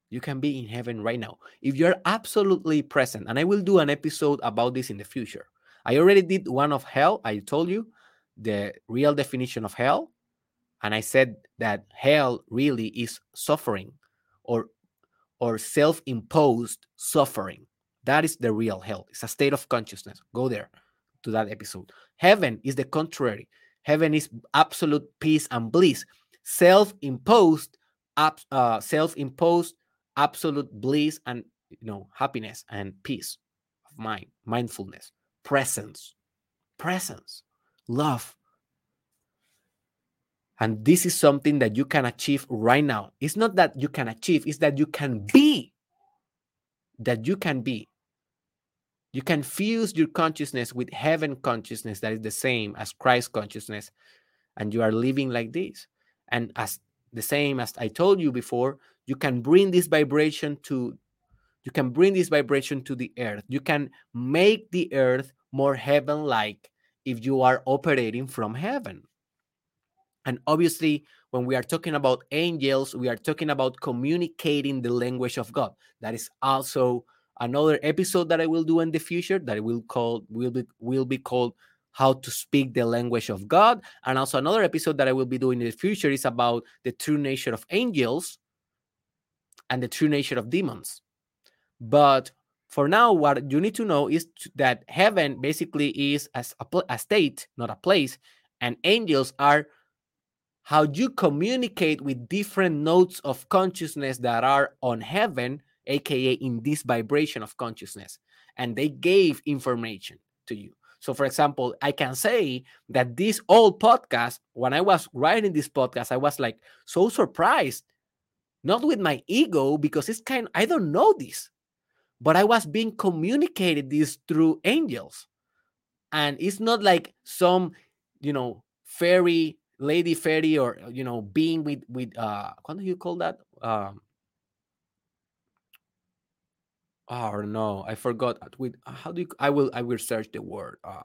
You can be in heaven right now. If you're absolutely present, and I will do an episode about this in the future. I already did one of hell, I told you the real definition of hell and i said that hell really is suffering or or self-imposed suffering. That is the real hell. It's a state of consciousness. Go there to that episode. Heaven is the contrary. Heaven is absolute peace and bliss. Self-imposed, uh, self-imposed absolute bliss and you know happiness and peace of mind, mindfulness, presence, presence, love. And this is something that you can achieve right now. It's not that you can achieve, it's that you can be. That you can be. You can fuse your consciousness with heaven consciousness that is the same as Christ consciousness, and you are living like this. And as the same as I told you before, you can bring this vibration to you can bring this vibration to the earth. You can make the earth more heaven like if you are operating from heaven. And obviously, when we are talking about angels, we are talking about communicating the language of God. That is also another episode that I will do in the future that will call will be will be called how to speak the language of God. And also another episode that I will be doing in the future is about the true nature of angels and the true nature of demons. But for now, what you need to know is that heaven basically is as a, a state, not a place, and angels are how you communicate with different notes of consciousness that are on heaven, aka in this vibration of consciousness, and they gave information to you. So, for example, I can say that this old podcast, when I was writing this podcast, I was like so surprised, not with my ego, because it's kind I don't know this but I was being communicated this through angels. And it's not like some, you know, fairy, lady fairy, or you know, being with with uh what do you call that? Um oh no, I forgot with how do you I will I will search the word. Uh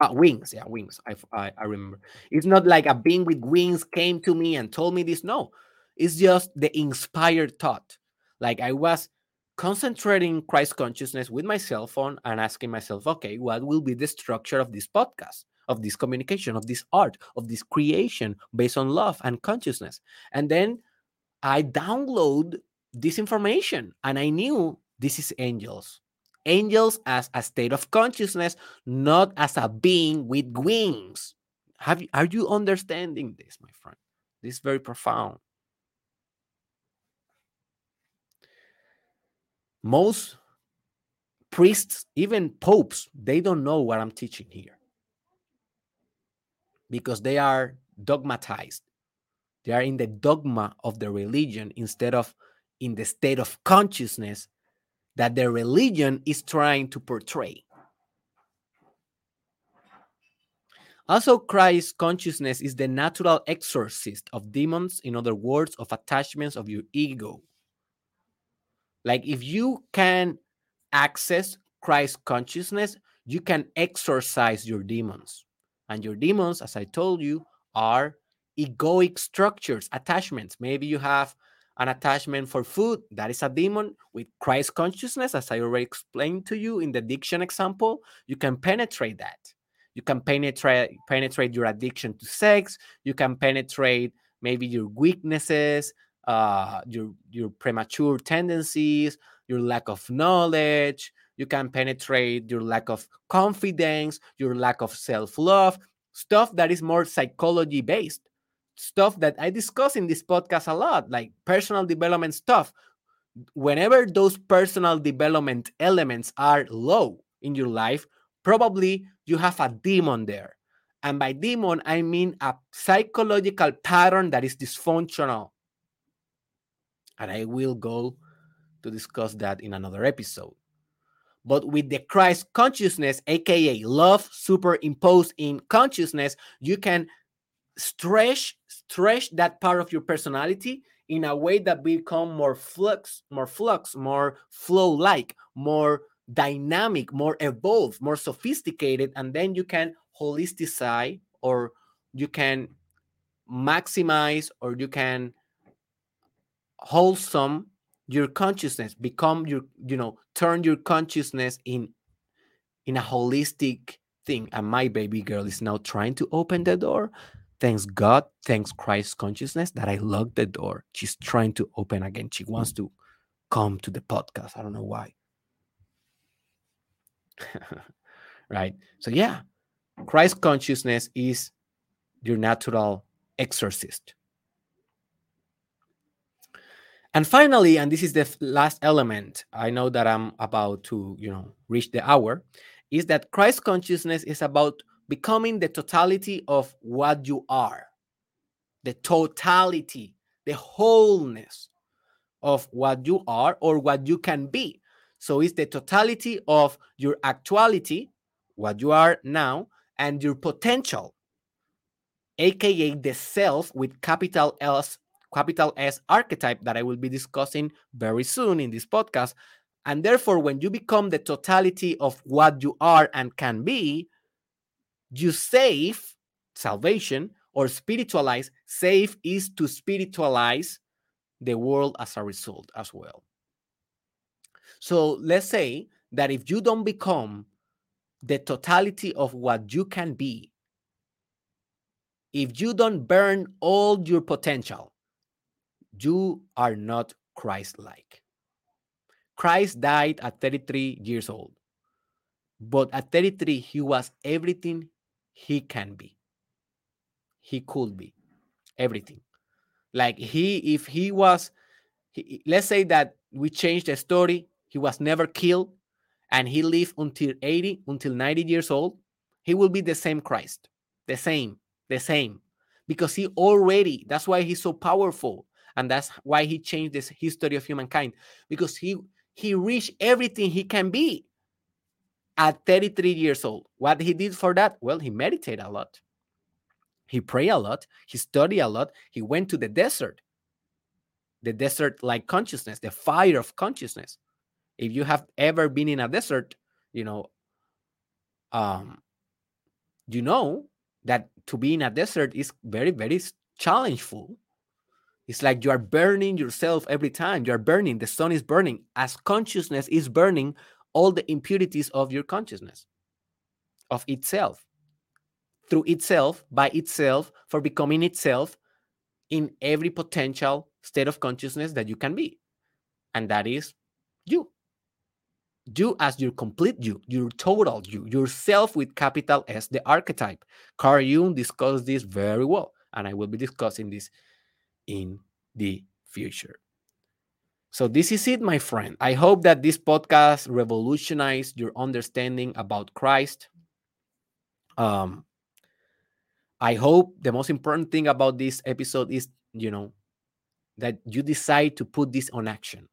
uh, wings, yeah, wings. I, I I remember. It's not like a being with wings came to me and told me this. No, it's just the inspired thought. Like I was concentrating Christ consciousness with my cell phone and asking myself, okay, what will be the structure of this podcast, of this communication, of this art, of this creation based on love and consciousness? And then I download this information and I knew this is angels. Angels as a state of consciousness, not as a being with wings. Have you, are you understanding this, my friend? This is very profound. Most priests, even popes, they don't know what I'm teaching here because they are dogmatized. They are in the dogma of the religion instead of in the state of consciousness that the religion is trying to portray. Also, Christ consciousness is the natural exorcist of demons, in other words, of attachments of your ego. Like if you can access Christ consciousness, you can exorcise your demons. And your demons, as I told you, are egoic structures, attachments. Maybe you have an attachment for food, that is a demon with Christ consciousness, as I already explained to you in the addiction example. You can penetrate that. You can penetrate penetrate your addiction to sex. You can penetrate maybe your weaknesses, uh, your your premature tendencies, your lack of knowledge. You can penetrate your lack of confidence, your lack of self love, stuff that is more psychology based, stuff that I discuss in this podcast a lot, like personal development stuff. Whenever those personal development elements are low in your life, probably you have a demon there. And by demon, I mean a psychological pattern that is dysfunctional and I will go to discuss that in another episode. But with the Christ consciousness, aka love superimposed in consciousness, you can stretch stretch that part of your personality in a way that become more flux, more flux, more flow-like, more dynamic, more evolved, more sophisticated, and then you can holisticize or you can maximize or you can wholesome your consciousness become your you know turn your consciousness in in a holistic thing. And my baby girl is now trying to open the door. Thanks god thanks christ consciousness that i locked the door. She's trying to open again. She wants to come to the podcast. I don't know why. Right? So yeah. Christ consciousness is your natural exorcist. And finally, and this is the last element, I know that I'm about to, you know, reach the hour, is that Christ consciousness is about becoming the totality of what you are. The totality, the wholeness of what you are or what you can be. So it's the totality of your actuality, what you are now, and your potential, aka the self with capital S, capital S archetype that I will be discussing very soon in this podcast. And therefore, when you become the totality of what you are and can be, you save salvation or spiritualize. Save is to spiritualize the world as a result as well. So let's say that if you don't become the totality of what you can be, if you don't burn all your potential, you are not Christ like. Christ died at 33 years old, but at 33, he was everything he can be. He could be everything. Like he, if he was, he, let's say that we change the story, he was never killed and he lived until 80, until 90 years old, he will be the same Christ, the same, the same, because he already, that's why he's so powerful. And that's why he changed this history of humankind, because he he reached everything he can be at 33 years old. What he did for that? Well, he meditated a lot. He prayed a lot. He studied a lot. He went to the desert, the desert like consciousness, the fire of consciousness. If you have ever been in a desert, you know, um, you know that to be in a desert is very, very challengeful. It's like you are burning yourself every time. You are burning. The sun is burning. As consciousness is burning all the impurities of your consciousness, of itself through itself, by itself, for becoming itself in every potential state of consciousness that you can be. And that is you. You as your complete you, your total you, yourself with capital S, the archetype. Carl Jung discussed this very well, and I will be discussing this in the future. So, this is it, my friend. I hope that this podcast revolutionized your understanding about Christ. Um, I hope the most important thing about this episode is, you know, that you decide to put this on action,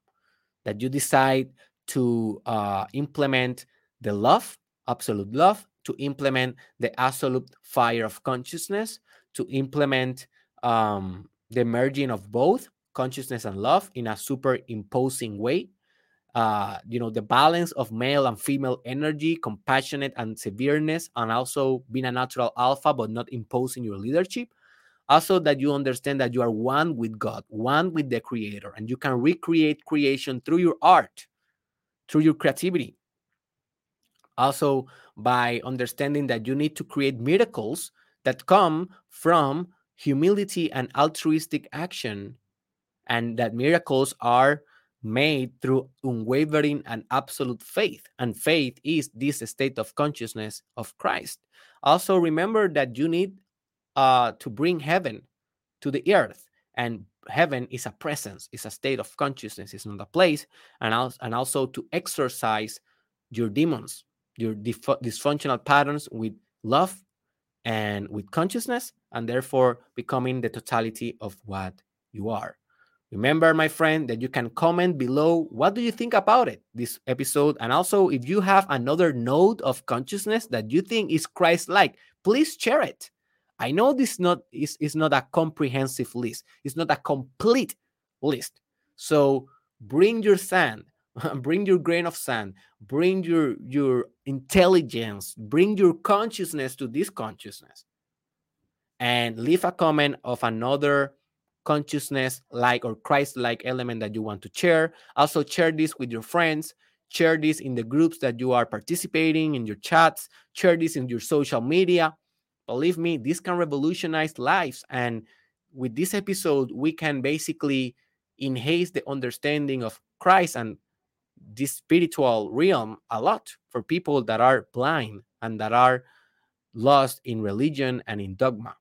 that you decide to uh, implement the love, absolute love, to implement the absolute fire of consciousness, to implement um, the merging of both consciousness and love in a superimposing way, uh, you know, the balance of male and female energy, compassionate and severeness, and also being a natural alpha, but not imposing your leadership. Also, that you understand that you are one with God, one with the Creator, and you can recreate creation through your art, through your creativity. Also, by understanding that you need to create miracles that come from humility and altruistic action, and that miracles are made through unwavering and absolute faith. And faith is this state of consciousness of Christ. Also, remember that you need uh, to bring heaven to the earth. And heaven is a presence, it's a state of consciousness, it's not a place. And, also, and also to exorcise your demons, your dysfunctional patterns with love and with consciousness, and therefore becoming the totality of what you are. Remember, my friend, that you can comment below what do you think about it, this episode. And also, if you have another node of consciousness that you think is Christ-like, please share it. I know this not is, is not a comprehensive list. It's not a complete list. So bring your sand, bring your grain of sand, bring your your intelligence, bring your consciousness to this consciousness. And leave a comment of another consciousness like or Christ like element that you want to share. Also, share this with your friends. Share this in the groups that you are participating in your chats. Share this in your social media. Believe me, this can revolutionize lives. And with this episode, we can basically enhance the understanding of Christ and this spiritual realm a lot for people that are blind and that are lost in religion and in dogma.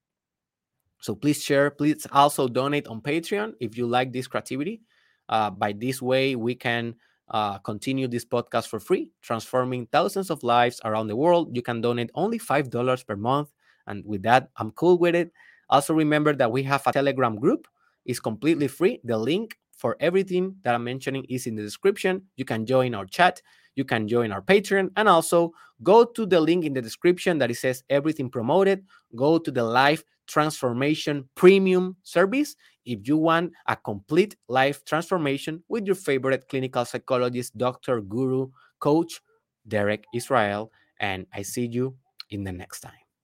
So please share. Please also donate on Patreon if you like this creativity. Uh, by this way, we can uh, continue this podcast for free, transforming thousands of lives around the world. You can donate only $5 per month. And with that, I'm cool with it. Also, remember that we have a Telegram group. It's completely free. The link for everything that I'm mentioning is in the description. You can join our chat, you can join our Patreon, and also go to the link in the description that it says everything promoted. Go to the life transformation premium service if you want a complete life transformation with your favorite clinical psychologist, doctor, guru, coach, Derek Israel. And I see you in the next time.